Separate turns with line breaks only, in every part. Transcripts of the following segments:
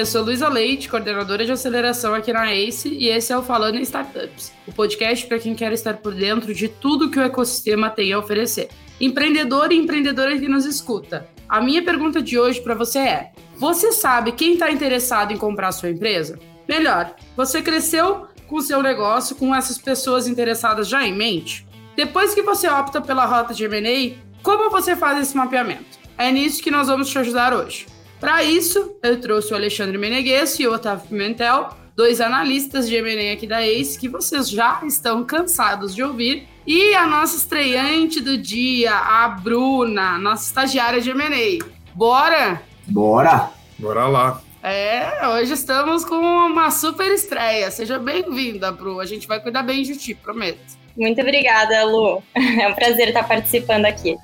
Eu sou Luísa Leite, coordenadora de aceleração aqui na ACE, e esse é o Falando em Startups, o podcast para quem quer estar por dentro de tudo que o ecossistema tem a oferecer. Empreendedor e empreendedora que nos escuta, a minha pergunta de hoje para você é: você sabe quem está interessado em comprar sua empresa? Melhor, você cresceu com seu negócio com essas pessoas interessadas já em mente? Depois que você opta pela rota de M&A, como você faz esse mapeamento? É nisso que nós vamos te ajudar hoje. Para isso, eu trouxe o Alexandre Menegues e o Otávio Pimentel, dois analistas de M&A aqui da ACE que vocês já estão cansados de ouvir, e a nossa estreante do dia, a Bruna, nossa estagiária de M&A. Bora?
Bora!
Bora lá.
É, hoje estamos com uma super estreia. Seja bem-vinda, Bru. A gente vai cuidar bem de ti, prometo.
Muito obrigada, Lu. É um prazer estar participando aqui.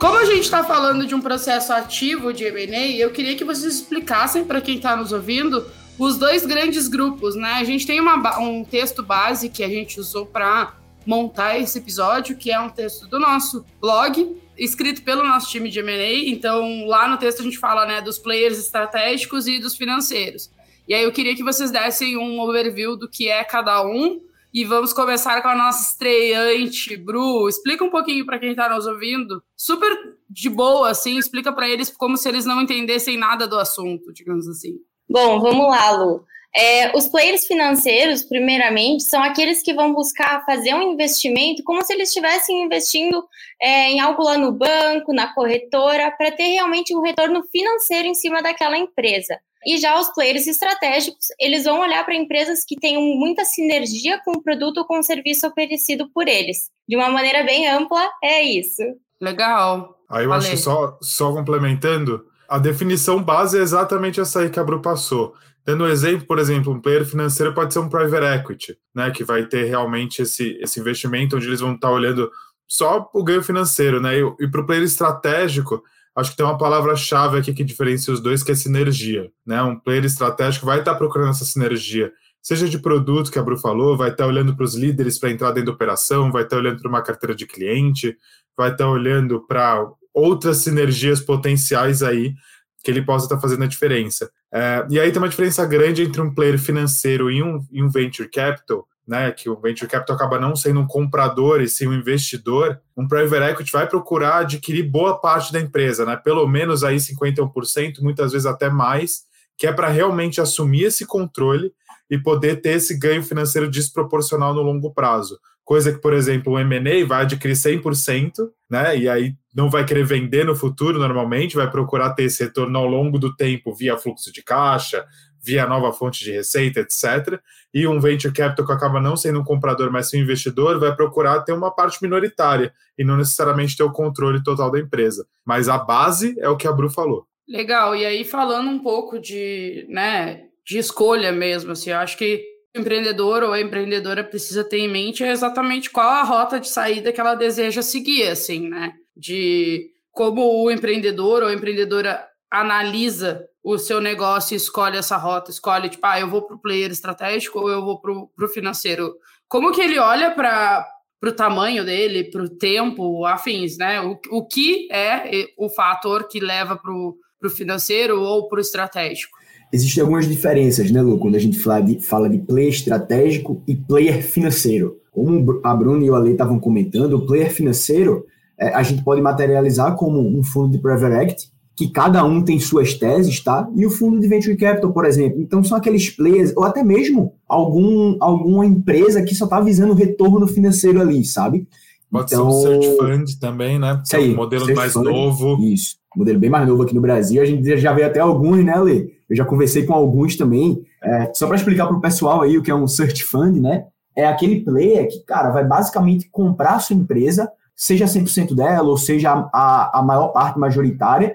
Como a gente está falando de um processo ativo de M&A, eu queria que vocês explicassem para quem está nos ouvindo os dois grandes grupos, né? A gente tem uma, um texto base que a gente usou para montar esse episódio, que é um texto do nosso blog, escrito pelo nosso time de M&A. Então, lá no texto a gente fala, né, dos players estratégicos e dos financeiros. E aí eu queria que vocês dessem um overview do que é cada um e vamos começar com a nossa estreante, Bru. Explica um pouquinho para quem está nos ouvindo. Super de boa, assim. Explica para eles como se eles não entendessem nada do assunto, digamos assim.
Bom, vamos lá, Lu. É, os players financeiros, primeiramente, são aqueles que vão buscar fazer um investimento como se eles estivessem investindo é, em algo lá no banco, na corretora, para ter realmente um retorno financeiro em cima daquela empresa. E já os players estratégicos, eles vão olhar para empresas que tenham muita sinergia com o produto ou com o serviço oferecido por eles. De uma maneira bem ampla, é isso.
Legal.
Aí eu Valeu. acho que só, só complementando, a definição base é exatamente essa aí que a Bru passou. Dando um exemplo, por exemplo, um player financeiro pode ser um private equity, né, que vai ter realmente esse, esse investimento onde eles vão estar olhando só o ganho financeiro, né, e, e para o player estratégico, acho que tem uma palavra-chave aqui que diferencia os dois, que é sinergia. Né? Um player estratégico vai estar procurando essa sinergia, seja de produto, que a Bru falou, vai estar olhando para os líderes para entrar dentro da operação, vai estar olhando para uma carteira de cliente, vai estar olhando para outras sinergias potenciais aí que ele possa estar fazendo a diferença. É, e aí tem uma diferença grande entre um player financeiro e um, e um venture capital, né, que o venture capital acaba não sendo um comprador e sim um investidor, um private equity vai procurar adquirir boa parte da empresa, né, pelo menos aí 51%, muitas vezes até mais, que é para realmente assumir esse controle e poder ter esse ganho financeiro desproporcional no longo prazo. Coisa que, por exemplo, o M&A vai adquirir 100%, né, e aí não vai querer vender no futuro normalmente, vai procurar ter esse retorno ao longo do tempo via fluxo de caixa, via nova fonte de receita, etc. E um venture capital que acaba não sendo um comprador, mas sim um investidor, vai procurar ter uma parte minoritária e não necessariamente ter o controle total da empresa. Mas a base é o que a Bru falou.
Legal. E aí falando um pouco de, né, de escolha mesmo, assim, eu acho que o empreendedor ou a empreendedora precisa ter em mente exatamente qual a rota de saída que ela deseja seguir, assim, né? De como o empreendedor ou a empreendedora analisa o seu negócio escolhe essa rota, escolhe, tipo, ah, eu vou para o player estratégico ou eu vou para o financeiro. Como que ele olha para o tamanho dele, para o tempo, afins, né? O, o que é o fator que leva para o financeiro ou para o estratégico?
Existem algumas diferenças, né, Lu, quando a gente fala de, fala de player estratégico e player financeiro. Como a Bruna e o Ale estavam comentando, o player financeiro é, a gente pode materializar como um fundo de private equity, que cada um tem suas teses, tá? E o fundo de venture capital, por exemplo. Então são aqueles players, ou até mesmo algum, alguma empresa que só está visando retorno financeiro ali, sabe?
Pode então, ser um search fund também, né?
Que é um
modelo mais fund, novo.
Isso, modelo bem mais novo aqui no Brasil. A gente já vê até alguns, né, Lê? Eu já conversei com alguns também. É, só para explicar para o pessoal aí o que é um search fund, né? É aquele player que, cara, vai basicamente comprar a sua empresa, seja 100% dela, ou seja a, a maior parte majoritária,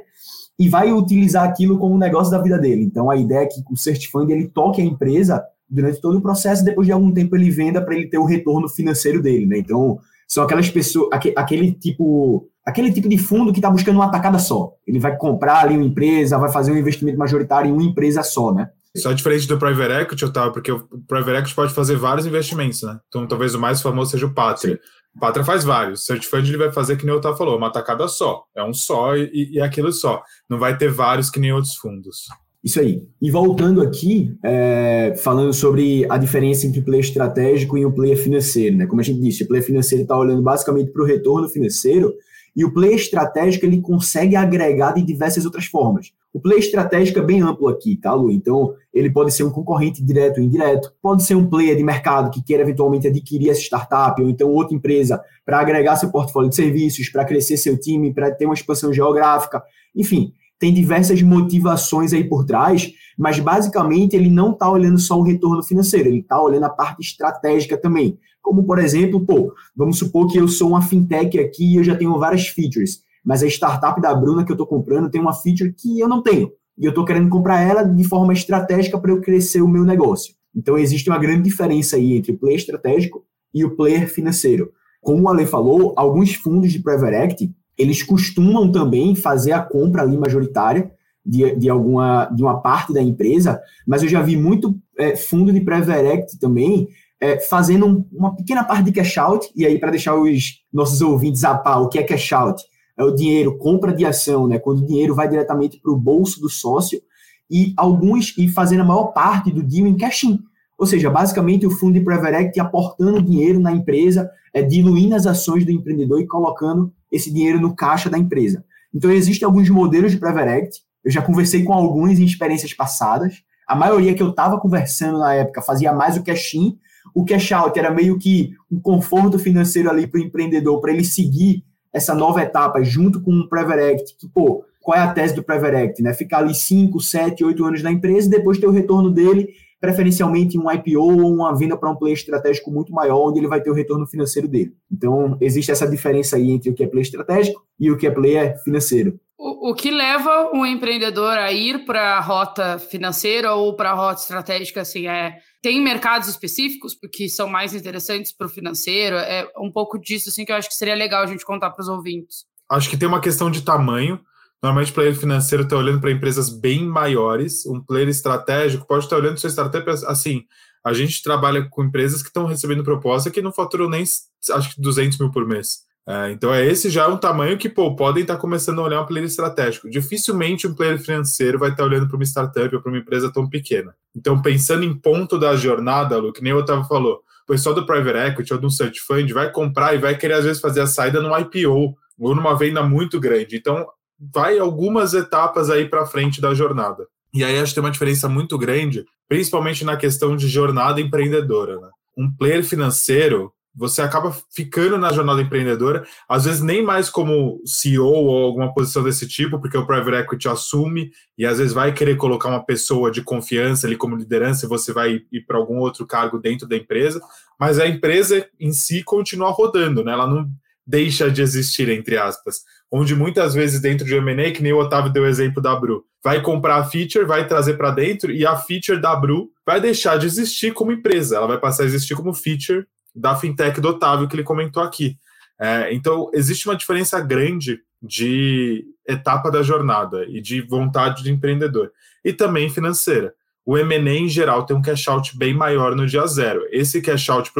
e vai utilizar aquilo como negócio da vida dele. Então a ideia é que o Search Fund ele toque a empresa durante todo o processo depois de algum tempo ele venda para ele ter o retorno financeiro dele, né? Então são aquelas pessoas, aquele tipo, aquele tipo de fundo que está buscando uma tacada só. Ele vai comprar ali uma empresa, vai fazer um investimento majoritário em uma empresa só, né?
Só diferente do Private Equity, Otávio, porque o Private Equity pode fazer vários investimentos, né? Então talvez o mais famoso seja o Pátria. O Pátria faz vários. O Search Fund ele vai fazer que nem o Otávio falou, uma tacada só. É um só e, e aquilo só. Não vai ter vários que nem outros fundos.
Isso aí. E voltando aqui, é, falando sobre a diferença entre o player estratégico e o player financeiro, né? Como a gente disse, o player financeiro está olhando basicamente para o retorno financeiro e o player estratégico ele consegue agregar de diversas outras formas. O player estratégico é bem amplo aqui, tá, Lu? Então, ele pode ser um concorrente direto ou indireto, pode ser um player de mercado que queira eventualmente adquirir essa startup ou então outra empresa para agregar seu portfólio de serviços, para crescer seu time, para ter uma expansão geográfica, enfim tem diversas motivações aí por trás, mas basicamente ele não está olhando só o retorno financeiro, ele está olhando a parte estratégica também. Como, por exemplo, pô, vamos supor que eu sou uma fintech aqui e eu já tenho várias features, mas a startup da Bruna que eu estou comprando tem uma feature que eu não tenho. E eu estou querendo comprar ela de forma estratégica para eu crescer o meu negócio. Então, existe uma grande diferença aí entre o player estratégico e o player financeiro. Como o Ale falou, alguns fundos de private equity eles costumam também fazer a compra ali majoritária de, de alguma de uma parte da empresa, mas eu já vi muito é, fundo de Preverect também é, fazendo um, uma pequena parte de cash out, e aí para deixar os nossos ouvintes a par, o que é cash out? É o dinheiro, compra de ação, né? Quando o dinheiro vai diretamente para o bolso do sócio, e alguns, e fazendo a maior parte do deal em cash in. Ou seja, basicamente o fundo de Preverect aportando dinheiro na empresa, é, diluindo as ações do empreendedor e colocando esse dinheiro no caixa da empresa. Então, existem alguns modelos de Private eu já conversei com alguns em experiências passadas, a maioria que eu estava conversando na época fazia mais o cash-in, o cash-out era meio que um conforto financeiro ali para o empreendedor, para ele seguir essa nova etapa junto com o Private que, pô, qual é a tese do Private né? Ficar ali 5, 7, 8 anos na empresa e depois ter o retorno dele preferencialmente um IPO ou uma venda para um player estratégico muito maior, onde ele vai ter o retorno financeiro dele. Então, existe essa diferença aí entre o que é player estratégico e o que é player financeiro.
O, o que leva um empreendedor a ir para a rota financeira ou para a rota estratégica, assim, é tem mercados específicos porque são mais interessantes para o financeiro? É um pouco disso assim que eu acho que seria legal a gente contar para os ouvintes.
Acho que tem uma questão de tamanho. Normalmente, o player financeiro está olhando para empresas bem maiores. Um player estratégico pode estar olhando sua startup assim. A gente trabalha com empresas que estão recebendo proposta que não faturam nem, acho que 200 mil por mês. É, então, é esse já é um tamanho que pô, podem estar começando a olhar um player estratégico. Dificilmente um player financeiro vai estar olhando para uma startup ou para uma empresa tão pequena. Então, pensando em ponto da jornada, Lu, que nem o Otávio falou, o pessoal do Private Equity ou do Search Fund vai comprar e vai querer, às vezes, fazer a saída no IPO ou numa venda muito grande. Então, vai algumas etapas aí para frente da jornada. E aí acho que tem uma diferença muito grande, principalmente na questão de jornada empreendedora. Né? Um player financeiro, você acaba ficando na jornada empreendedora, às vezes nem mais como CEO ou alguma posição desse tipo, porque o private equity assume e às vezes vai querer colocar uma pessoa de confiança ali como liderança e você vai ir para algum outro cargo dentro da empresa, mas a empresa em si continua rodando, né? Ela não deixa de existir, entre aspas onde muitas vezes dentro de M&A, que nem o Otávio deu o exemplo da Bru, vai comprar a feature, vai trazer para dentro e a feature da Bru vai deixar de existir como empresa, ela vai passar a existir como feature da fintech do Otávio que ele comentou aqui. É, então, existe uma diferença grande de etapa da jornada e de vontade de empreendedor. E também financeira. O M&A, em geral, tem um cash out bem maior no dia zero. Esse cash out,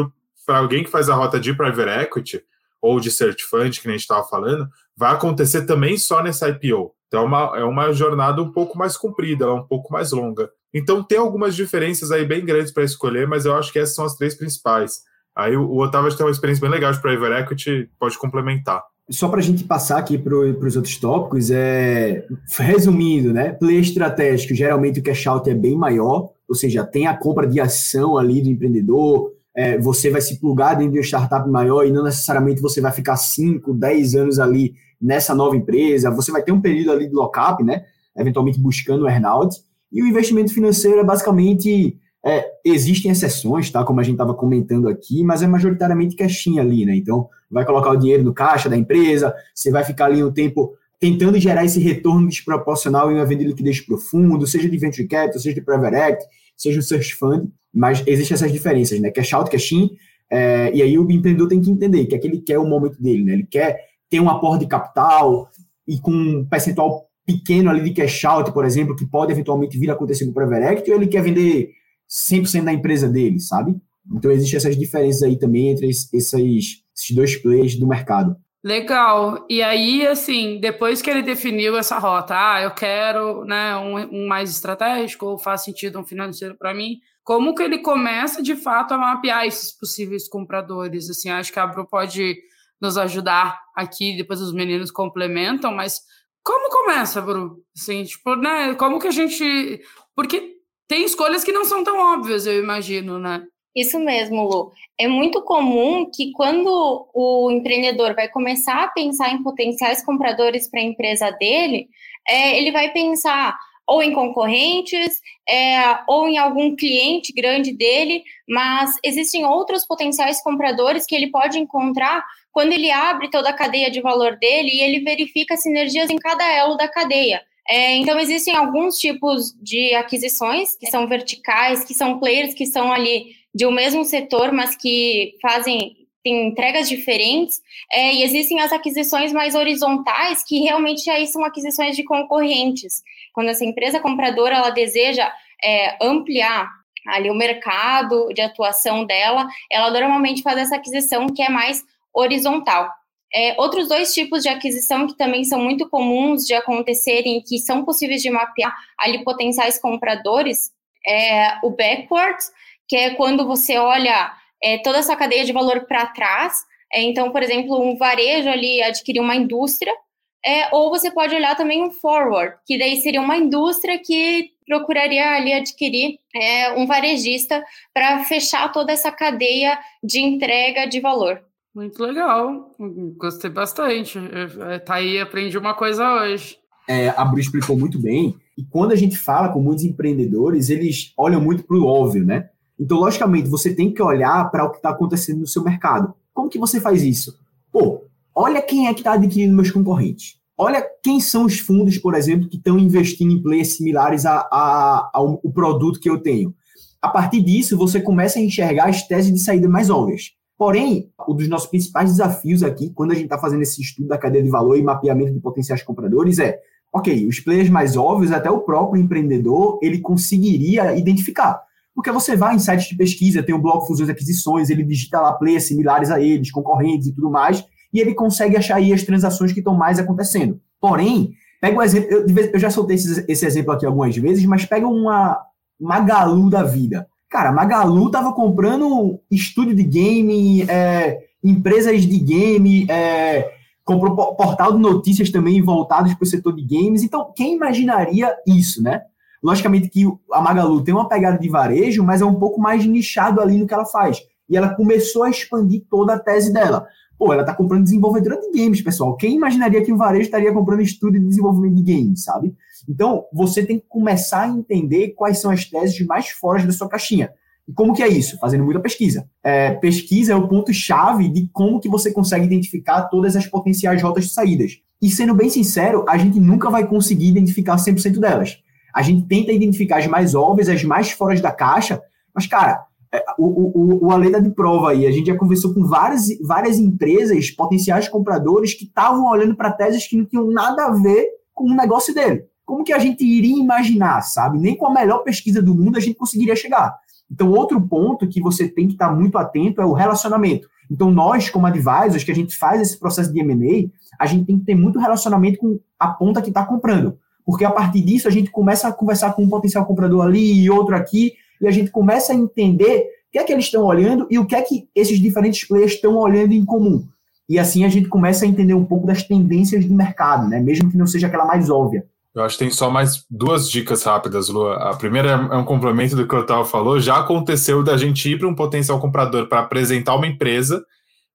para alguém que faz a rota de private equity ou de search fund, que nem a gente estava falando, vai acontecer também só nessa IPO. Então é uma, é uma jornada um pouco mais comprida, é um pouco mais longa. Então tem algumas diferenças aí bem grandes para escolher, mas eu acho que essas são as três principais. Aí o, Otávio tem uma experiência bem legal de Private Equity, pode complementar.
Só para a gente passar aqui para os outros tópicos, é resumindo, né? Play estratégico, geralmente o cash out é bem maior, ou seja, tem a compra de ação ali do empreendedor, é, você vai se plugar dentro de uma startup maior e não necessariamente você vai ficar 5, 10 anos ali nessa nova empresa, você vai ter um período ali de lock-up, né? Eventualmente buscando o earnout. E o investimento financeiro é basicamente. É, existem exceções, tá? Como a gente estava comentando aqui, mas é majoritariamente caixinha ali, né? Então, vai colocar o dinheiro no caixa da empresa, você vai ficar ali um tempo tentando gerar esse retorno desproporcional em uma venda de liquidez profundo, seja de venture capital, seja de private equity, seja um search fund, mas existem essas diferenças, né? Cash out, cash in, é, e aí o empreendedor tem que entender que aquele quer o momento dele, né? Ele quer ter um aporte de capital e com um percentual pequeno ali de cash out, por exemplo, que pode eventualmente vir a acontecer com o Private Equity, ou ele quer vender 100% da empresa dele, sabe? Então, existem essas diferenças aí também entre esses, esses dois players do mercado.
Legal. E aí, assim, depois que ele definiu essa rota, ah, eu quero né, um, um mais estratégico, ou faz sentido um financeiro para mim, como que ele começa, de fato, a mapear esses possíveis compradores? Assim, acho que a Bru pode nos ajudar aqui, depois os meninos complementam, mas como começa, Bru? Assim, tipo, né, como que a gente... Porque tem escolhas que não são tão óbvias, eu imagino, né?
Isso mesmo, Lu. É muito comum que quando o empreendedor vai começar a pensar em potenciais compradores para a empresa dele, é, ele vai pensar ou em concorrentes, é, ou em algum cliente grande dele, mas existem outros potenciais compradores que ele pode encontrar quando ele abre toda a cadeia de valor dele e ele verifica sinergias em cada elo da cadeia. É, então, existem alguns tipos de aquisições que são verticais, que são players que são ali de um mesmo setor, mas que fazem tem entregas diferentes, é, e existem as aquisições mais horizontais, que realmente aí são aquisições de concorrentes. Quando essa empresa compradora ela deseja é, ampliar ali o mercado de atuação dela, ela normalmente faz essa aquisição que é mais horizontal. É, outros dois tipos de aquisição que também são muito comuns de acontecerem, que são possíveis de mapear ali potenciais compradores, é o backwards, que é quando você olha é, toda essa cadeia de valor para trás. É, então, por exemplo, um varejo ali adquirir uma indústria, é, ou você pode olhar também um forward, que daí seria uma indústria que procuraria ali adquirir é, um varejista para fechar toda essa cadeia de entrega de valor.
Muito legal, gostei bastante. Tá aí, aprendi uma coisa hoje.
É, a Bru explicou muito bem. E quando a gente fala com muitos empreendedores, eles olham muito para o óbvio, né? Então, logicamente, você tem que olhar para o que está acontecendo no seu mercado. Como que você faz isso? Pô, olha quem é que está adquirindo meus concorrentes. Olha quem são os fundos, por exemplo, que estão investindo em players similares a, a, ao, ao produto que eu tenho. A partir disso, você começa a enxergar as teses de saída mais óbvias. Porém, um dos nossos principais desafios aqui, quando a gente está fazendo esse estudo da cadeia de valor e mapeamento de potenciais compradores, é, ok, os players mais óbvios, até o próprio empreendedor, ele conseguiria identificar. Porque você vai em sites de pesquisa, tem o blog Fusões e Aquisições, ele digita lá players similares a eles, concorrentes e tudo mais, e ele consegue achar aí as transações que estão mais acontecendo. Porém, pega o exemplo, eu, eu já soltei esse, esse, exemplo aqui algumas vezes, mas pega uma Magalu da vida. Cara, Magalu tava comprando estúdio de game, é, empresas de game, é, comprou portal de notícias também voltados para o setor de games. Então, quem imaginaria isso, né? Logicamente que a Magalu tem uma pegada de varejo, mas é um pouco mais nichado ali no que ela faz. E ela começou a expandir toda a tese dela. Pô, ela está comprando desenvolvedora de games, pessoal. Quem imaginaria que o varejo estaria comprando estúdio de desenvolvimento de games, sabe? Então, você tem que começar a entender quais são as teses mais fora da sua caixinha. E como que é isso? Fazendo muita pesquisa. É, pesquisa é o ponto-chave de como que você consegue identificar todas as potenciais rotas de saídas. E sendo bem sincero, a gente nunca vai conseguir identificar 100% delas. A gente tenta identificar as mais óbvias, as mais fora da caixa, mas, cara, o, o, o Aleda de prova aí, a gente já conversou com várias, várias empresas, potenciais compradores, que estavam olhando para teses que não tinham nada a ver com o negócio dele. Como que a gente iria imaginar, sabe? Nem com a melhor pesquisa do mundo a gente conseguiria chegar. Então, outro ponto que você tem que estar muito atento é o relacionamento. Então, nós, como advisors, que a gente faz esse processo de M&A, a gente tem que ter muito relacionamento com a ponta que está comprando. Porque a partir disso, a gente começa a conversar com um potencial comprador ali e outro aqui, e a gente começa a entender o que é que eles estão olhando e o que é que esses diferentes players estão olhando em comum. E assim a gente começa a entender um pouco das tendências do mercado, né? mesmo que não seja aquela mais óbvia.
Eu acho que tem só mais duas dicas rápidas, Lu. A primeira é um complemento do que o Otávio falou. Já aconteceu da gente ir para um potencial comprador para apresentar uma empresa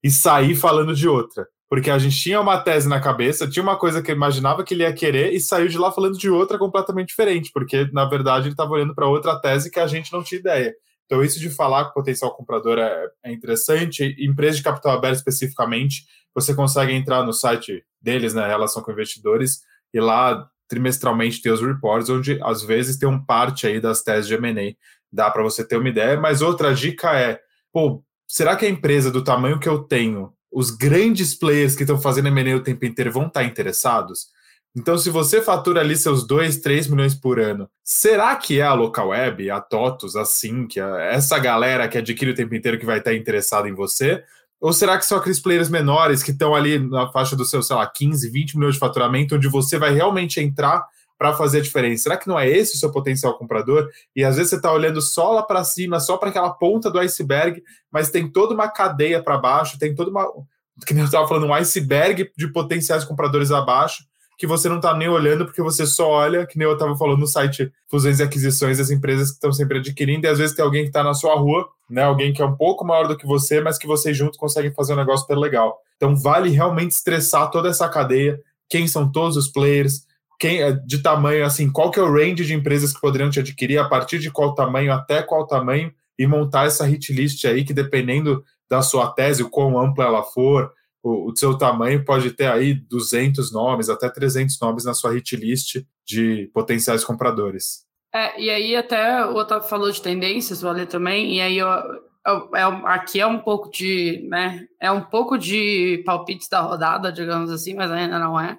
e sair falando de outra. Porque a gente tinha uma tese na cabeça, tinha uma coisa que imaginava que ele ia querer e saiu de lá falando de outra completamente diferente, porque na verdade ele estava olhando para outra tese que a gente não tinha ideia. Então, isso de falar com o potencial comprador é, é interessante. Empresa de capital aberto especificamente, você consegue entrar no site deles, né, relação com investidores, e lá trimestralmente ter os reports, onde às vezes tem um parte aí das teses de M&A. Dá para você ter uma ideia, mas outra dica é, pô, será que a empresa do tamanho que eu tenho, os grandes players que estão fazendo M&A o tempo inteiro vão estar interessados? Então, se você fatura ali seus 2, 3 milhões por ano, será que é a Local Web, a TOTUS, a Sync, essa galera que adquire o tempo inteiro que vai estar interessada em você? Ou será que são aqueles players menores que estão ali na faixa do seu, sei lá, 15, 20 milhões de faturamento, onde você vai realmente entrar para fazer a diferença? Será que não é esse o seu potencial comprador? E às vezes você está olhando só lá para cima, só para aquela ponta do iceberg, mas tem toda uma cadeia para baixo, tem toda uma. Que eu estava falando, um iceberg de potenciais compradores abaixo que você não está nem olhando, porque você só olha, que nem eu estava falando no site Fusões e Aquisições, as empresas que estão sempre adquirindo, e às vezes tem alguém que está na sua rua, né, alguém que é um pouco maior do que você, mas que vocês juntos conseguem fazer um negócio super legal. Então vale realmente estressar toda essa cadeia, quem são todos os players, quem é de tamanho, assim, qual que é o range de empresas que poderiam te adquirir, a partir de qual tamanho até qual tamanho, e montar essa hit list aí, que dependendo da sua tese, o quão ampla ela for, o, o seu tamanho pode ter aí 200 nomes, até 300 nomes na sua hit list de potenciais compradores.
É, e aí até o Otávio falou de tendências, o Ale também, e aí eu, eu, é, aqui é um pouco de, né, é um pouco de palpites da rodada, digamos assim, mas ainda não é.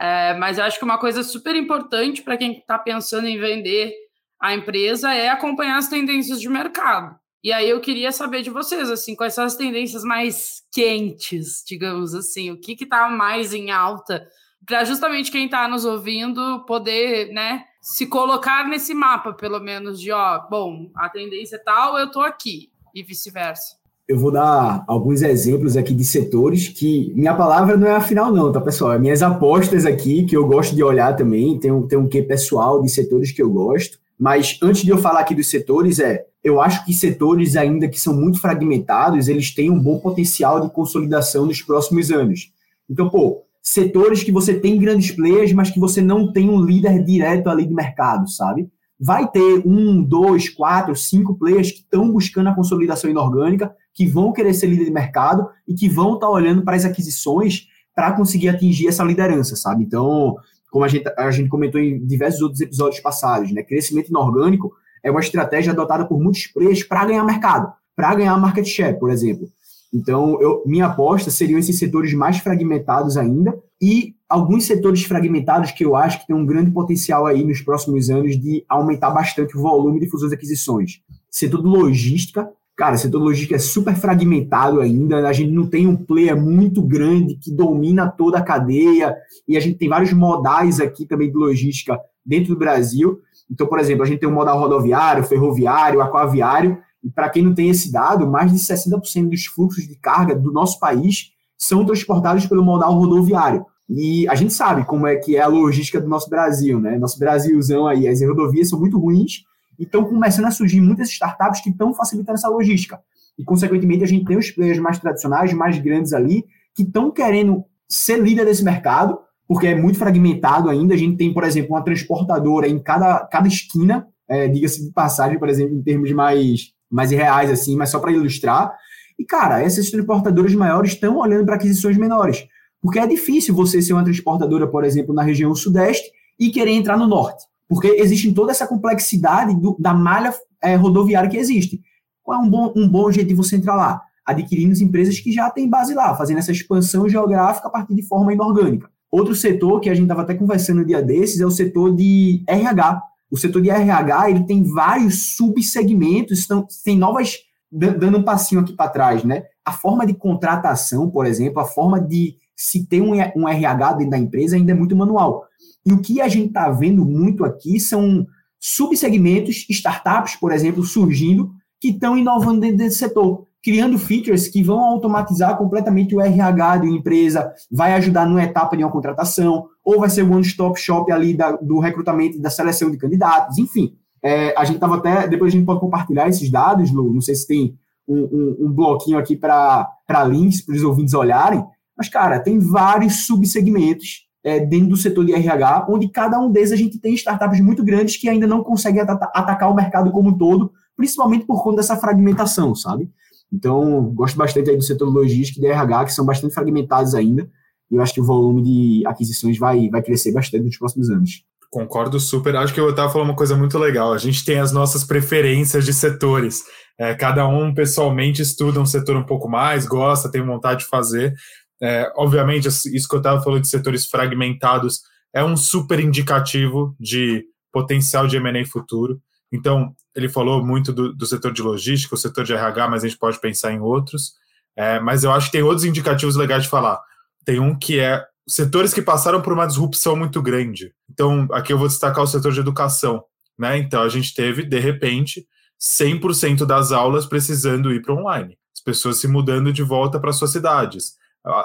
É mas eu acho que uma coisa super importante para quem está pensando em vender a empresa é acompanhar as tendências de mercado. E aí eu queria saber de vocês, assim, quais são as tendências mais quentes, digamos assim, o que está mais em alta, para justamente quem está nos ouvindo poder, né, se colocar nesse mapa, pelo menos, de ó, bom, a tendência é tal, eu estou aqui, e vice-versa.
Eu vou dar alguns exemplos aqui de setores que minha palavra não é a final, não, tá, pessoal? É minhas apostas aqui, que eu gosto de olhar também, tem um, tem um quê pessoal de setores que eu gosto. Mas antes de eu falar aqui dos setores, é eu acho que setores ainda que são muito fragmentados, eles têm um bom potencial de consolidação nos próximos anos. Então, pô, setores que você tem grandes players, mas que você não tem um líder direto ali de mercado, sabe? Vai ter um, dois, quatro, cinco players que estão buscando a consolidação inorgânica, que vão querer ser líder de mercado e que vão estar tá olhando para as aquisições para conseguir atingir essa liderança, sabe? Então, como a gente, a gente comentou em diversos outros episódios passados, né? Crescimento inorgânico é uma estratégia adotada por muitos players para ganhar mercado, para ganhar market share, por exemplo. Então, eu, minha aposta seriam esses setores mais fragmentados ainda e alguns setores fragmentados que eu acho que tem um grande potencial aí nos próximos anos de aumentar bastante o volume de fusões e aquisições. Setor de logística, cara, setor de logística é super fragmentado ainda, a gente não tem um player muito grande que domina toda a cadeia e a gente tem vários modais aqui também de logística dentro do Brasil. Então, por exemplo, a gente tem um modal rodoviário, ferroviário, aquaviário, e para quem não tem esse dado, mais de 60% dos fluxos de carga do nosso país são transportados pelo modal rodoviário. E a gente sabe como é que é a logística do nosso Brasil, né? Nosso Brasilzão aí, as rodovias são muito ruins e estão começando a surgir muitas startups que estão facilitando essa logística. E, consequentemente, a gente tem os players mais tradicionais, mais grandes ali, que estão querendo ser líder desse mercado porque é muito fragmentado ainda. A gente tem, por exemplo, uma transportadora em cada, cada esquina, é, diga-se de passagem, por exemplo, em termos mais, mais reais, assim, mas só para ilustrar. E, cara, essas transportadoras maiores estão olhando para aquisições menores. Porque é difícil você ser uma transportadora, por exemplo, na região sudeste e querer entrar no norte. Porque existe toda essa complexidade do, da malha é, rodoviária que existe. Qual é um bom, um bom jeito de você entrar lá? Adquirindo as empresas que já têm base lá, fazendo essa expansão geográfica a partir de forma inorgânica. Outro setor que a gente estava até conversando no dia desses é o setor de RH. O setor de RH ele tem vários subsegmentos, então, tem novas dando um passinho aqui para trás, né? A forma de contratação, por exemplo, a forma de se ter um, um RH dentro da empresa ainda é muito manual. E o que a gente está vendo muito aqui são subsegmentos, startups, por exemplo, surgindo, que estão inovando dentro desse setor criando features que vão automatizar completamente o RH de uma empresa, vai ajudar numa etapa de uma contratação, ou vai ser o one-stop shop ali da, do recrutamento e da seleção de candidatos, enfim. É, a gente estava até, depois a gente pode compartilhar esses dados, Lu, não sei se tem um, um, um bloquinho aqui para links para os ouvintes olharem, mas, cara, tem vários subsegmentos é, dentro do setor de RH, onde cada um deles a gente tem startups muito grandes que ainda não conseguem atacar o mercado como um todo, principalmente por conta dessa fragmentação, sabe? Então, gosto bastante aí do setor logístico e de RH, que são bastante fragmentados ainda, e eu acho que o volume de aquisições vai, vai crescer bastante nos próximos anos.
Concordo super. Acho que eu estava falando uma coisa muito legal. A gente tem as nossas preferências de setores. É, cada um pessoalmente estuda um setor um pouco mais, gosta, tem vontade de fazer. É, obviamente, isso que eu estava falando de setores fragmentados é um super indicativo de potencial de M&A futuro. Então, ele falou muito do, do, setor de logística, o setor de RH, mas a gente pode pensar em outros. É, mas eu acho que tem outros indicativos legais de falar. Tem um que é setores que passaram por uma disrupção muito grande. Então, aqui eu vou destacar o setor de educação. Né? Então, a gente teve, de repente, 100% das aulas precisando ir para online. As pessoas se mudando de volta para suas cidades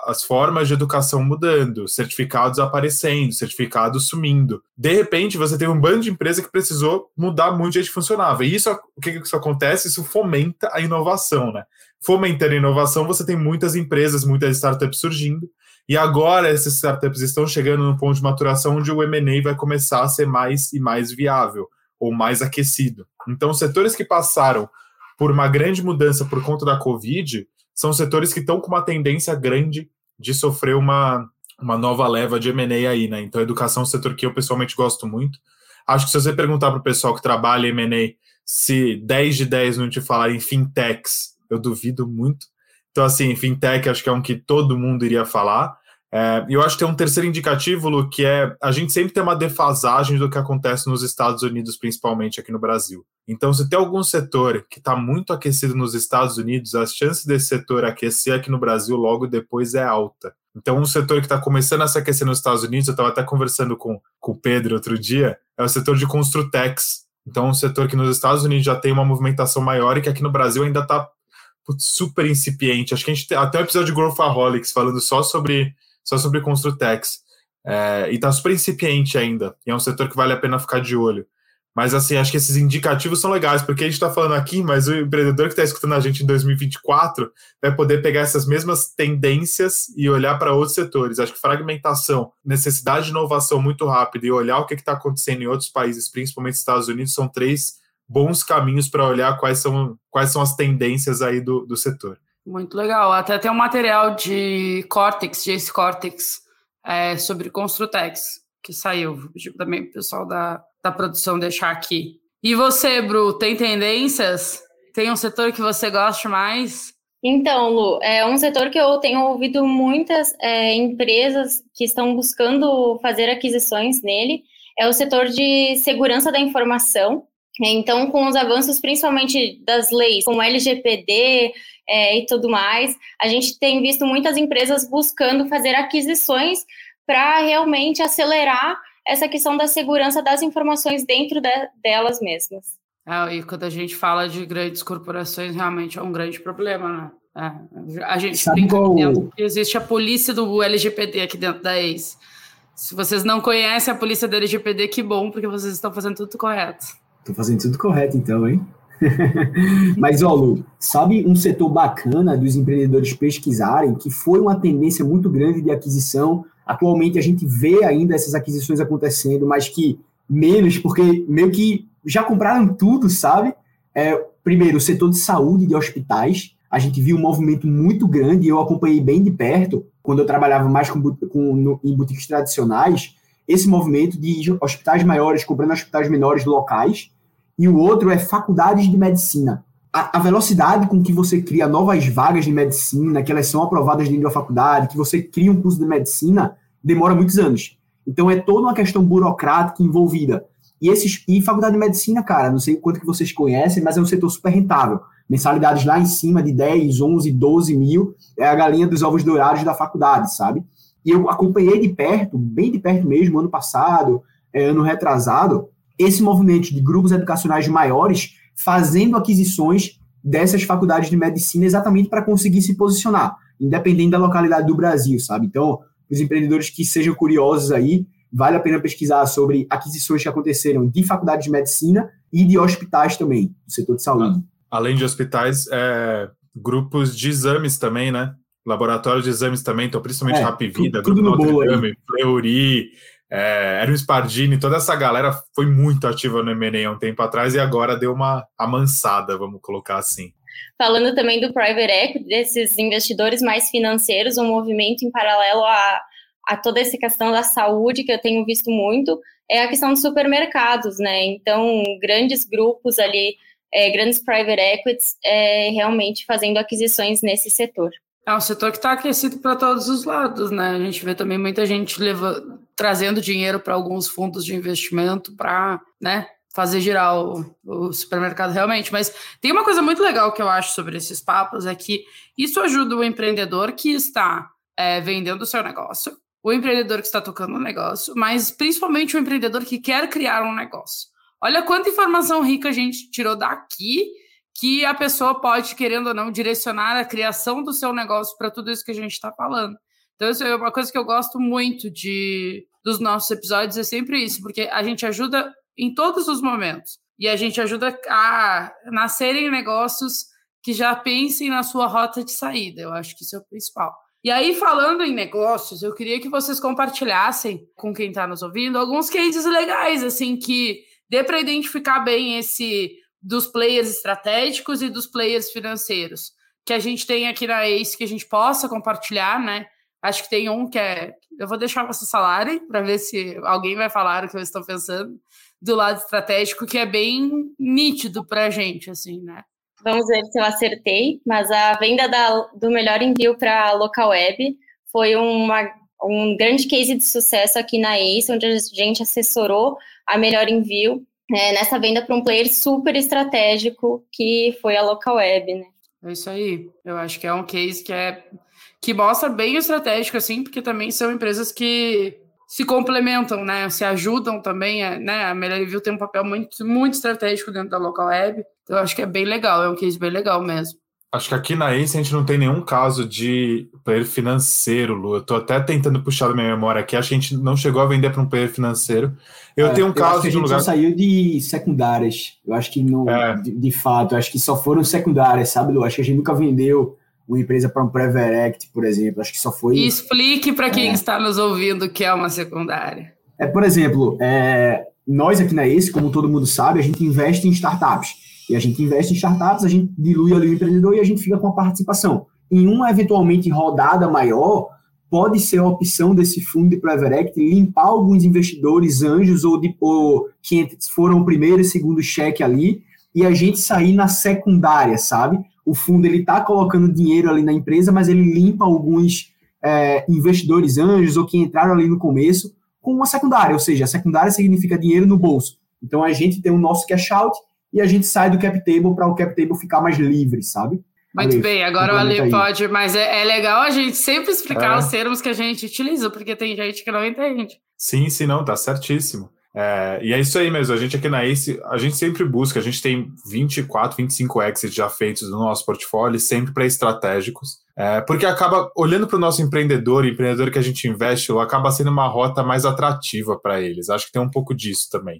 as formas de educação mudando, certificados aparecendo, certificados sumindo. De repente, você tem um bando de empresa que precisou mudar muito o jeito que funcionava. E isso, o que isso acontece? Isso fomenta a inovação, né? Fomentando a inovação, você tem muitas empresas, muitas startups surgindo. E agora essas startups estão chegando no ponto de maturação onde o M&A vai começar a ser mais e mais viável ou mais aquecido. Então, setores que passaram por uma grande mudança por conta da Covid, são setores que estão com uma tendência grande de sofrer uma, uma nova leva de M&A aí, né? Então, educação é um setor que eu pessoalmente gosto muito. Acho que se você perguntar para o pessoal que trabalha em M&A se 10 de 10 não te falar em fintechs, eu duvido muito. Então, assim, fintech acho que é um que todo mundo iria falar. É, e eu acho que tem um terceiro indicativo, Lu, que é a gente sempre tem uma defasagem do que acontece nos Estados Unidos, principalmente aqui no Brasil. Então, se tem algum setor que está muito aquecido nos Estados Unidos, as chances desse setor aquecer aqui no Brasil logo depois é alta. Então, um setor que está começando a se aquecer nos Estados Unidos, eu estava até conversando com, com o Pedro outro dia, é o setor de Construtex. Então, um setor que nos Estados Unidos já tem uma movimentação maior e que aqui no Brasil ainda está super incipiente. Acho que a gente tem até um episódio de Growthaholics falando só sobre só sobre Construtex. É, e está super incipiente ainda. E é um setor que vale a pena ficar de olho. Mas, assim, acho que esses indicativos são legais, porque a gente está falando aqui, mas o empreendedor que está escutando a gente em 2024 vai poder pegar essas mesmas tendências e olhar para outros setores. Acho que fragmentação, necessidade de inovação muito rápida e olhar o que está acontecendo em outros países, principalmente Estados Unidos, são três bons caminhos para olhar quais são, quais são as tendências aí do, do setor.
Muito legal. Até tem um material de Cortex, Jace Cortex, é, sobre Construtex, que saiu. Também o pessoal da, da produção deixar aqui. E você, Bru, tem tendências? Tem um setor que você gosta mais?
Então, Lu, é um setor que eu tenho ouvido muitas é, empresas que estão buscando fazer aquisições nele, é o setor de segurança da informação. Então, com os avanços, principalmente das leis, como LGPD, é, e tudo mais. A gente tem visto muitas empresas buscando fazer aquisições para realmente acelerar essa questão da segurança das informações dentro de, delas mesmas.
É, e quando a gente fala de grandes corporações, realmente é um grande problema, né? É, a gente tem que existe a polícia do LGPD aqui dentro da ACE. Se vocês não conhecem a polícia do LGPD, que bom, porque vocês estão fazendo tudo correto.
Estou fazendo tudo correto, então, hein? Mas, ó, Lu, sabe um setor bacana dos empreendedores pesquisarem, que foi uma tendência muito grande de aquisição. Atualmente a gente vê ainda essas aquisições acontecendo, mas que menos, porque meio que já compraram tudo, sabe? É, primeiro, o setor de saúde de hospitais. A gente viu um movimento muito grande, eu acompanhei bem de perto, quando eu trabalhava mais com, com no, em boutiques tradicionais, esse movimento de hospitais maiores comprando hospitais menores locais e o outro é faculdades de medicina. A, velocidade com que você cria novas vagas de medicina, que elas são aprovadas dentro da faculdade, que você cria um curso de medicina, demora muitos anos. Então é toda uma questão burocrática envolvida. E esses e faculdade de medicina, cara, não sei quanto que vocês conhecem, mas é um setor super rentável. Mensalidades lá em cima de 10, 11, 12 mil, é a galinha dos ovos dourados da faculdade, sabe? E eu acompanhei de perto, bem de perto mesmo, ano passado, é, ano retrasado, esse movimento de grupos educacionais maiores fazendo aquisições dessas faculdades de medicina exatamente para conseguir se posicionar, independente da localidade do Brasil, sabe? Então, os empreendedores que sejam curiosos aí, vale a pena pesquisar sobre aquisições que aconteceram de faculdades de medicina e de hospitais também, do setor de saúde.
Além de hospitais, é, grupos de exames também, né? Laboratórios de exames também, então principalmente é, Rapvida,
tudo, tudo
Grupo
Notre
Dame, Fleury, é, era o Spardini, toda essa galera foi muito ativa no M&A um tempo atrás e agora deu uma amansada, vamos colocar assim.
Falando também do private equity, desses investidores mais financeiros, um movimento em paralelo a, a toda essa questão da saúde que eu tenho visto muito, é a questão dos supermercados, né? Então, grandes grupos ali, é, grandes private equities, é, realmente fazendo aquisições nesse setor.
É um setor que está aquecido para todos os lados, né? A gente vê também muita gente levando trazendo dinheiro para alguns fundos de investimento para, né, fazer girar o, o, supermercado realmente. Mas tem uma coisa muito legal que eu acho sobre esses papos é que isso ajuda o empreendedor que está é, vendendo o seu negócio, o empreendedor que está tocando o um negócio, mas principalmente o empreendedor que quer criar um negócio. Olha quanta informação rica a gente tirou daqui que a pessoa pode, querendo ou não, direcionar a criação do seu negócio para tudo isso que a gente está falando. Então, isso é uma coisa que eu gosto muito de dos nossos episódios, é sempre isso, porque a gente ajuda em todos os momentos. E a gente ajuda a nascerem negócios que já pensem na sua rota de saída. Eu acho que isso é o principal. E aí, falando em negócios, eu queria que vocês compartilhassem com quem está nos ouvindo alguns cases legais, assim, que dê para identificar bem esse dos players estratégicos e dos players financeiros que a gente tem aqui na ACE que a gente possa compartilhar, né? Acho que tem um que é. Eu vou deixar vocês falarem para ver se alguém vai falar o que eu estou pensando do lado estratégico, que é bem nítido para a gente, assim, né?
Vamos ver se eu acertei, mas a venda da, do melhor envio para local web foi uma, um grande case de sucesso aqui na ACE, onde a gente assessorou a melhor envio é, nessa venda para um player super estratégico que foi a local web, né?
É isso aí. Eu acho que é um case que é que mostra bem o estratégico, assim, porque também são empresas que se complementam, né? Se ajudam também, é, né? A Melhor Review tem um papel muito, muito estratégico dentro da local web. Então, eu acho que é bem legal, é um case bem legal mesmo.
Acho que aqui na Ace a gente não tem nenhum caso de player financeiro, Lu. Eu tô até tentando puxar da minha memória aqui. Acho que a gente não chegou a vender para um player financeiro. Eu é, tenho um
eu
caso
acho que
de
um
lugar.
Só saiu de secundárias. Eu acho que não. É. De, de, fato, eu acho que só foram secundárias, sabe, Lu? Acho que a gente nunca vendeu uma empresa para um Preverect, por exemplo. Acho que só foi.
E explique para quem é. está nos ouvindo o que é uma secundária.
É, por exemplo, é, nós aqui na Ace, como todo mundo sabe, a gente investe em startups. E a gente investe em startups, a gente dilui ali o empreendedor e a gente fica com a participação. Em uma eventualmente rodada maior, pode ser a opção desse fundo de Preverect limpar alguns investidores anjos ou, de, ou que foram o primeiro e segundo cheque ali e a gente sair na secundária, sabe? O fundo ele está colocando dinheiro ali na empresa, mas ele limpa alguns é, investidores anjos ou que entraram ali no começo com uma secundária, ou seja, a secundária significa dinheiro no bolso. Então a gente tem o nosso cash out e a gente sai do cap table para o cap table ficar mais livre, sabe?
Muito Ale, bem, agora o Ale pode, mas é, é, legal a gente sempre explicar é. os termos que a gente utiliza, porque tem gente que não entende.
Sim, sim, não, tá certíssimo. É, e é isso aí mesmo, a gente aqui na Ace, a gente sempre busca, a gente tem 24, 25 exits já feitos no nosso portfólio, sempre para estratégicos, é, porque acaba, olhando para o nosso empreendedor, empreendedor que a gente investe, acaba sendo uma rota mais atrativa para eles, acho que tem um pouco disso também.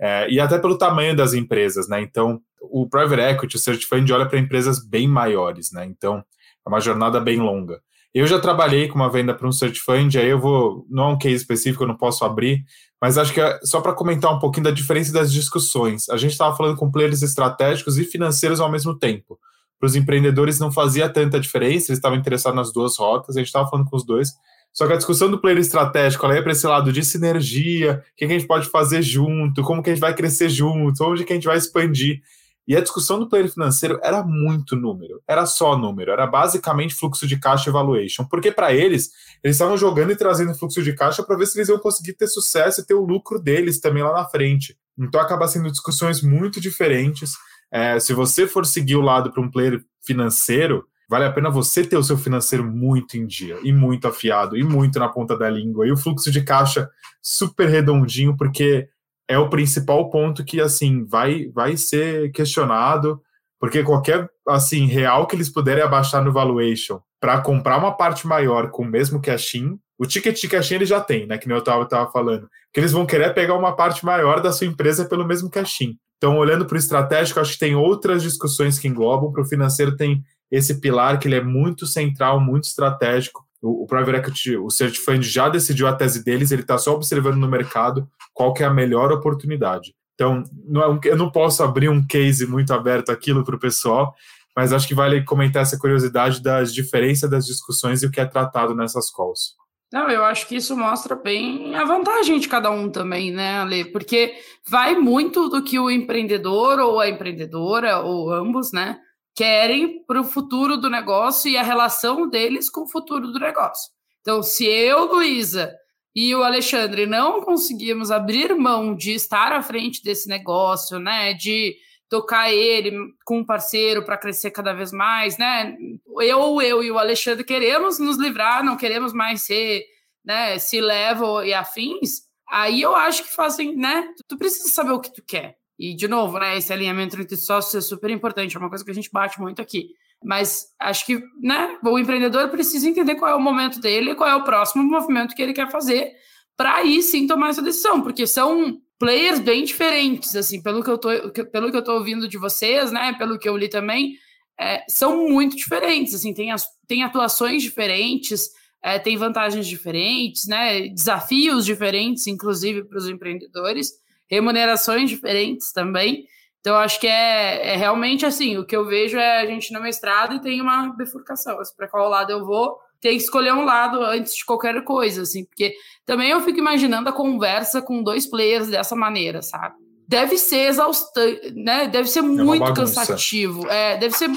É, e até pelo tamanho das empresas, né? Então, o Private Equity, o Search Fund, olha para empresas bem maiores, né? Então, é uma jornada bem longa. Eu já trabalhei com uma venda para um Search Fund, aí eu vou, não é um case específico, eu não posso abrir, mas acho que é só para comentar um pouquinho da diferença das discussões. A gente estava falando com players estratégicos e financeiros ao mesmo tempo. Para os empreendedores não fazia tanta diferença, eles estavam interessados nas duas rotas, a gente estava falando com os dois. Só que a discussão do player estratégico ela ia para esse lado de sinergia, o que a gente pode fazer junto, como que a gente vai crescer junto, onde que a gente vai expandir. E a discussão do player financeiro era muito número, era só número, era basicamente fluxo de caixa e valuation, porque para eles, eles estavam jogando e trazendo fluxo de caixa para ver se eles iam conseguir ter sucesso e ter o lucro deles também lá na frente. Então acaba sendo discussões muito diferentes. É, se você for seguir o lado para um player financeiro, vale a pena você ter o seu financeiro muito em dia, e muito afiado, e muito na ponta da língua, e o fluxo de caixa super redondinho, porque é o principal ponto que assim vai vai ser questionado, porque qualquer assim real que eles puderem abaixar no valuation para comprar uma parte maior com o mesmo cash-in, o ticket de cash-in ele já tem, né, que nem eu estava tava falando, que eles vão querer pegar uma parte maior da sua empresa pelo mesmo cash-in. Então, olhando para o estratégico, acho que tem outras discussões que englobam, para o financeiro tem esse pilar que ele é muito central, muito estratégico, o, Private Equity, o Search Fund já decidiu a tese deles, ele está só observando no mercado qual que é a melhor oportunidade. Então, não, é eu não posso abrir um case muito aberto aquilo para o pessoal, mas acho que vale comentar essa curiosidade das diferenças das discussões e o que é tratado nessas calls.
Não, eu acho que isso mostra bem a vantagem de cada um também, né, Ale? Porque vai muito do que o empreendedor ou a empreendedora, ou ambos, né, querem para o futuro do negócio e a relação deles com o futuro do negócio. Então, se eu, Luísa, e o Alexandre não conseguimos abrir mão de estar à frente desse negócio, né? De tocar ele com um parceiro para crescer cada vez mais, né? Eu, eu e o Alexandre queremos nos livrar, não queremos mais ser, né, se level e afins. Aí eu acho que fazem, né? Tu precisa saber o que tu quer. E de novo, né, esse alinhamento entre sócios é super importante, é uma coisa que a gente bate muito aqui. Mas acho que, né, o empreendedor precisa entender qual é o momento dele, qual é o próximo movimento que ele quer fazer para aí sim tomar essa decisão, porque são players bem diferentes, assim, pelo que eu tô, pelo que eu tô ouvindo de vocês, né, pelo que eu li também, é, são muito diferentes, assim, tem, as, tem atuações diferentes, é, tem vantagens diferentes, né, desafios diferentes, inclusive para os empreendedores, remunerações diferentes também, então acho que é, é, realmente assim, o que eu vejo é a gente no mestrado e tem uma bifurcação, assim, para qual lado eu vou, tem que escolher um lado antes de qualquer coisa, assim, porque também eu fico imaginando a conversa com dois players dessa maneira, sabe? Deve ser exaustante, né? Deve ser é muito cansativo. É, deve ser.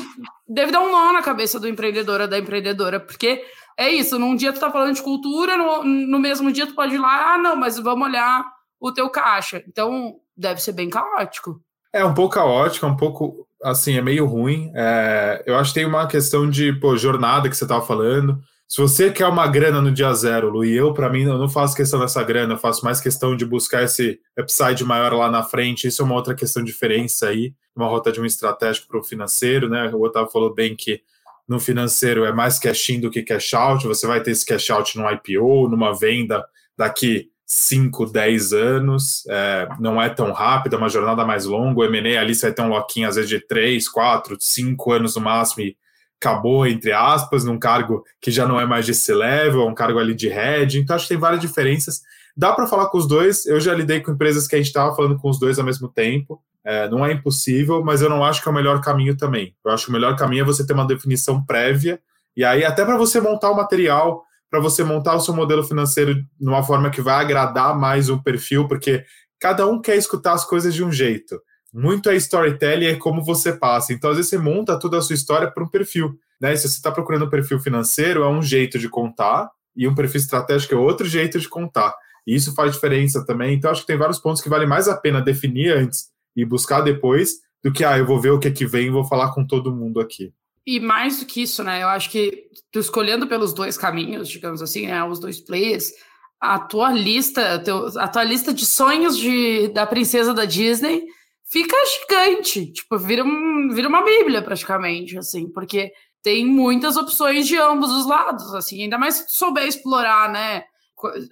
Deve dar um nó na cabeça do empreendedor ou da empreendedora, porque é isso, num dia tu tá falando de cultura, no, no mesmo dia tu pode ir lá, ah, não, mas vamos olhar o teu caixa. Então, deve ser bem caótico.
É um pouco caótico, é um pouco assim, é meio ruim. É, eu acho que tem uma questão de pô, jornada que você estava falando. Se você quer uma grana no dia zero, Lu, e eu, para mim, eu não faço questão dessa grana, eu faço mais questão de buscar esse upside maior lá na frente. Isso é uma outra questão de diferença aí, uma rota de um estratégico para o financeiro, né? O Otávio falou bem que no financeiro é mais cash in do que cash out. Você vai ter esse cash out no IPO, numa venda daqui 5, 10 anos. É, não é tão rápido, é uma jornada mais longa. O M&A ali você vai ter um lock às vezes de 3, 4, 5 anos no máximo e acabou, entre aspas, num cargo que já não é mais de C-level, é um cargo ali de head. Então, acho que tem várias diferenças. Dá para falar com os dois. Eu já lidei com empresas que a gente estava falando com os dois ao mesmo tempo. É, não é impossível, mas eu não acho que é o melhor caminho também. Eu acho que o melhor caminho é você ter uma definição prévia. E aí, até para você montar o material, para você montar o seu modelo financeiro de uma forma que vai agradar mais o perfil, porque cada um quer escutar as coisas de um jeito muito é storytelling, é como você passa. Então, às vezes, você monta toda a sua história para um perfil. Né? Se você está procurando um perfil financeiro, é um jeito de contar, e um perfil estratégico é outro jeito de contar. E isso faz diferença também. Então, acho que tem vários pontos que vale mais a pena definir antes e buscar depois, do que, ah, eu vou ver o que é que vem e vou falar com todo mundo aqui.
E mais do que isso, né? Eu acho que tu escolhendo pelos dois caminhos, digamos assim, né? Os dois players, a tua lista, a tua lista de sonhos de, da princesa da Disney fica gigante. Tipo, vira, um, vira uma bíblia praticamente, assim, porque tem muitas opções de ambos os lados, assim, ainda mais se tu souber explorar, né,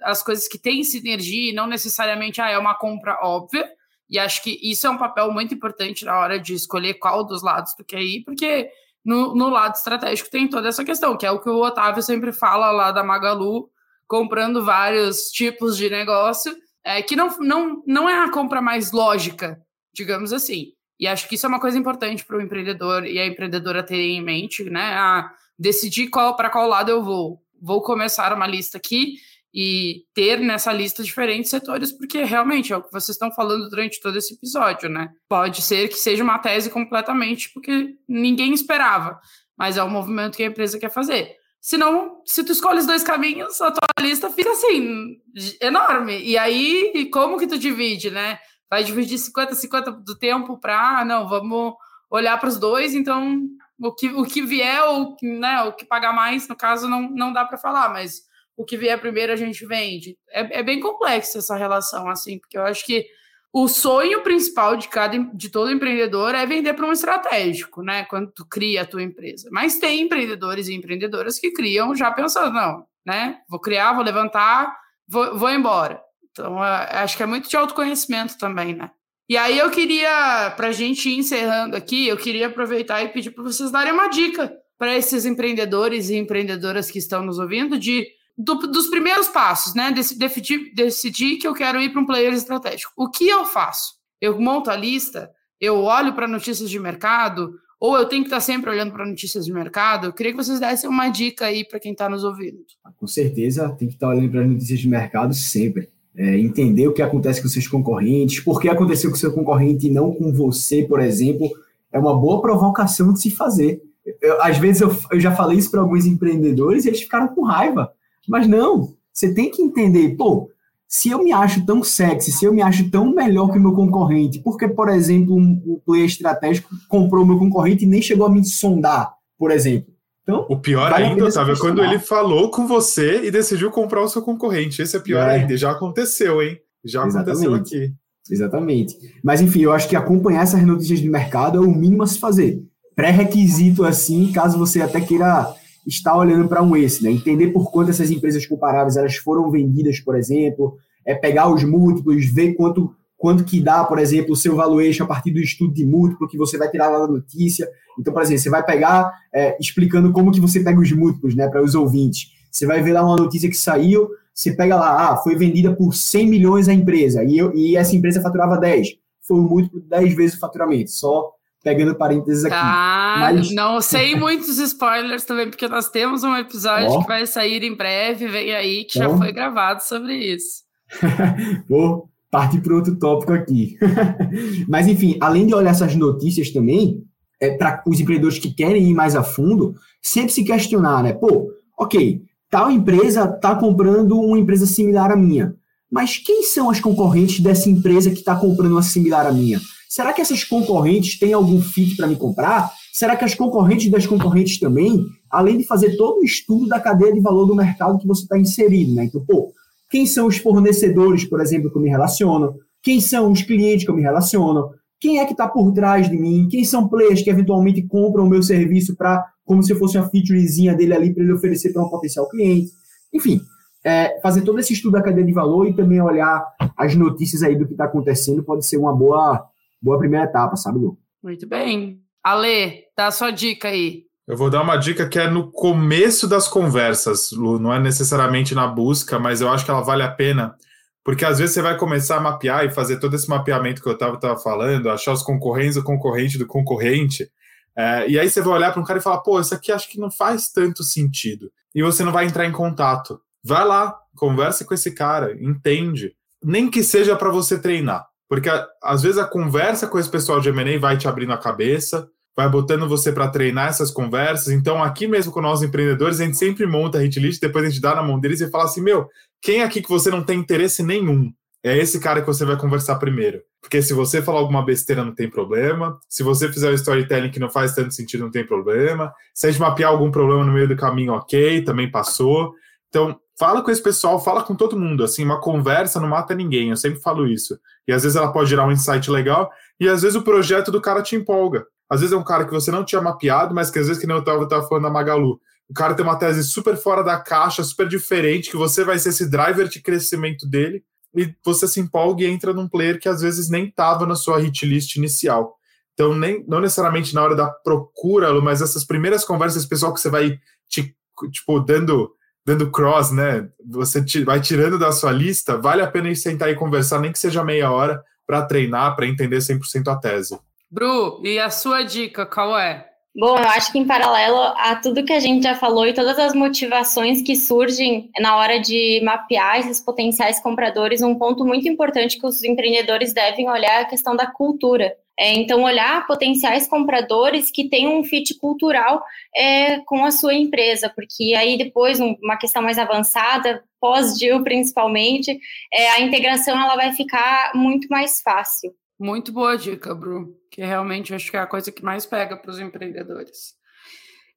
as coisas que têm sinergia e não necessariamente, ah, é uma compra óbvia, e acho que isso é um papel muito importante na hora de escolher qual dos lados tu quer ir, porque no, no lado estratégico tem toda essa questão, que é o que o Otávio sempre fala lá da Magalu, comprando vários tipos de negócio, é, que não, não, não é a compra mais lógica, digamos assim. E acho que isso é uma coisa importante para o empreendedor e a empreendedora terem em mente, né? A decidir qual para qual lado eu vou. Vou começar uma lista aqui e ter nessa lista diferentes setores, porque realmente é o que vocês estão falando durante todo esse episódio, né? Pode ser que seja uma tese completamente porque ninguém esperava, mas é o movimento que a empresa quer fazer. Se não, se tu escolhe os dois caminhos, a tua lista fica assim, enorme. E aí, como que tu divide, né? vai dividir 50-50 do tempo para, ah, não, vamos olhar para os dois, então o que, o que vier, ou né, o que pagar mais, no caso, não, não dá para falar, mas o que vier primeiro a gente vende. É, é bem complexo essa relação, assim, porque eu acho que o sonho principal de cada de todo empreendedor é vender para um estratégico, né? Quando tu cria a tua empresa. Mas tem empreendedores e empreendedoras que criam já pensando, não, né? Vou criar, vou levantar, vou, vou embora. Então, acho que é muito de autoconhecimento também, né? E aí eu queria, para a gente ir encerrando aqui, eu queria aproveitar e pedir para vocês darem uma dica para esses empreendedores e empreendedoras que estão nos ouvindo de do, dos primeiros passos, né? Decidir, decidir que eu quero ir para um player estratégico. O que eu faço? Eu monto a lista, eu olho para notícias de mercado, ou eu tenho que estar sempre olhando para notícias de mercado? Eu queria que vocês dessem uma dica aí para quem está nos ouvindo.
Com certeza, tem que estar olhando para notícias de mercado sempre é, entender o que acontece com seus concorrentes, por que aconteceu com seu concorrente e não com você, por exemplo, é uma boa provocação de se fazer. Eu, às vezes eu, eu já falei isso para alguns empreendedores e eles ficaram com raiva. Mas não, Você tem que entender, pô, se eu me acho tão sexy, se eu me acho tão melhor que o meu concorrente, porque, por exemplo, um, um player estratégico comprou o meu concorrente e nem chegou a me sondar, por exemplo. Então,
o pior vale ainda, Otávio, é quando ele falou com você e decidiu comprar o seu concorrente. Esse é pior é. ainda. Já aconteceu, hein? Já Exatamente. aconteceu aqui.
Exatamente. Mas, enfim, eu acho que acompanhar essas notícias de mercado é o mínimo a se fazer. Pré-requisito, assim, caso você até queira estar olhando para um esse, né? Entender por quanto essas empresas comparáveis elas foram vendidas, por exemplo, é pegar os múltiplos, ver quanto quanto que dá, por exemplo, o seu valuation a partir do estudo de múltiplo que você vai tirar lá da notícia. Então, por exemplo, você vai pegar é, explicando como que você pega os múltiplos, né, para os ouvintes. Você vai ver lá uma notícia que saiu, você pega lá, ah, foi vendida por 100 milhões a empresa e, eu, e essa empresa faturava 10. Foi um múltiplo de 10 vezes o faturamento. Só pegando parênteses aqui.
Tá, Mas... não sei muitos spoilers também, porque nós temos um episódio oh. que vai sair em breve, vem aí, que então... já foi gravado sobre isso.
Vou partir para outro tópico aqui. Mas, enfim, além de olhar essas notícias também, é, para os empreendedores que querem ir mais a fundo, sempre se questionar, né? Pô, ok, tal empresa está comprando uma empresa similar à minha, mas quem são as concorrentes dessa empresa que está comprando uma similar à minha? Será que essas concorrentes têm algum fit para me comprar? Será que as concorrentes das concorrentes também, além de fazer todo o estudo da cadeia de valor do mercado que você está inserido, né? Então, pô, quem são os fornecedores, por exemplo, que eu me relaciono? Quem são os clientes que eu me relaciono? Quem é que está por trás de mim? Quem são players que eventualmente compram o meu serviço para como se fosse uma featurezinha dele ali para ele oferecer para um potencial cliente? Enfim, é, fazer todo esse estudo da cadeia de valor e também olhar as notícias aí do que está acontecendo pode ser uma boa boa primeira etapa, sabe, Lu?
Muito bem. Ale, dá a sua dica aí.
Eu vou dar uma dica que é no começo das conversas, Lu, não é necessariamente na busca, mas eu acho que ela vale a pena, porque às vezes você vai começar a mapear e fazer todo esse mapeamento que eu estava falando, achar os concorrentes, o concorrente do concorrente, é, e aí você vai olhar para um cara e falar, pô, isso aqui acho que não faz tanto sentido, e você não vai entrar em contato. Vai lá, conversa com esse cara, entende, nem que seja para você treinar. Porque às vezes a conversa com esse pessoal de M&A vai te abrindo a cabeça, vai botando você para treinar essas conversas. Então, aqui mesmo com nós empreendedores, a gente sempre monta a hit list, depois a gente dá na mão deles e fala assim: meu, quem aqui que você não tem interesse nenhum? É esse cara que você vai conversar primeiro. Porque se você falar alguma besteira, não tem problema. Se você fizer um storytelling que não faz tanto sentido, não tem problema. Se a gente mapear algum problema no meio do caminho, ok, também passou. Então, fala com esse pessoal, fala com todo mundo. Assim, uma conversa não mata ninguém, eu sempre falo isso. E às vezes ela pode gerar um insight legal, e às vezes o projeto do cara te empolga. Às vezes é um cara que você não tinha mapeado, mas que às vezes, que nem eu estava falando da Magalu, o cara tem uma tese super fora da caixa, super diferente, que você vai ser esse driver de crescimento dele, e você se empolga e entra num player que às vezes nem estava na sua hit list inicial. Então, nem, não necessariamente na hora da procura, mas essas primeiras conversas, pessoal, que você vai te, tipo, dando dando cross, né? Você vai tirando da sua lista, vale a pena ir sentar e conversar, nem que seja meia hora, para treinar, para entender 100% a tese.
Bru, e a sua dica, qual é?
Bom, eu acho que em paralelo a tudo que a gente já falou e todas as motivações que surgem na hora de mapear esses potenciais compradores, um ponto muito importante que os empreendedores devem olhar é a questão da cultura. É, então, olhar potenciais compradores que tenham um fit cultural é, com a sua empresa, porque aí depois, uma questão mais avançada, pós-deal principalmente, é, a integração ela vai ficar muito mais fácil.
Muito boa dica, Bru, que realmente acho que é a coisa que mais pega para os empreendedores.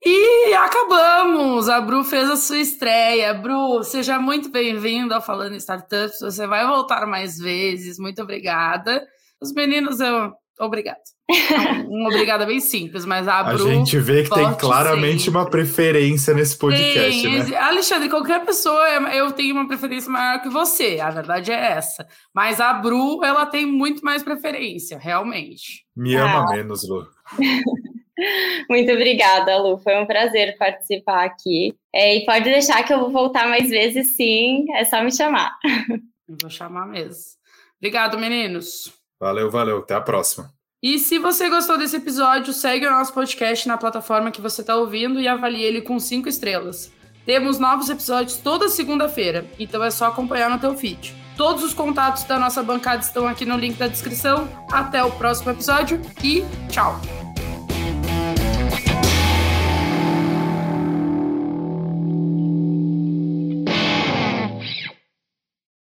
E acabamos! A Bru fez a sua estreia. Bru, seja muito bem-vindo ao Falando Startups. Você vai voltar mais vezes. Muito obrigada. Os meninos, eu Obrigado. Um, um obrigada bem simples, mas a Bru.
A gente vê que tem claramente sim. uma preferência nesse podcast,
tem,
né?
Alexandre, qualquer pessoa, eu tenho uma preferência maior que você, a verdade é essa. Mas a Bru, ela tem muito mais preferência, realmente.
Me ama ah. menos, Lu.
Muito obrigada, Lu. Foi um prazer participar aqui. É, e pode deixar que eu vou voltar mais vezes, sim. É só me chamar.
Eu vou chamar mesmo. Obrigado, meninos.
Valeu, valeu. Até a próxima.
E se você gostou desse episódio, segue o nosso podcast na plataforma que você está ouvindo e avalie ele com cinco estrelas. Temos novos episódios toda segunda-feira, então é só acompanhar no teu feed. Todos os contatos da nossa bancada estão aqui no link da descrição. Até o próximo episódio e tchau!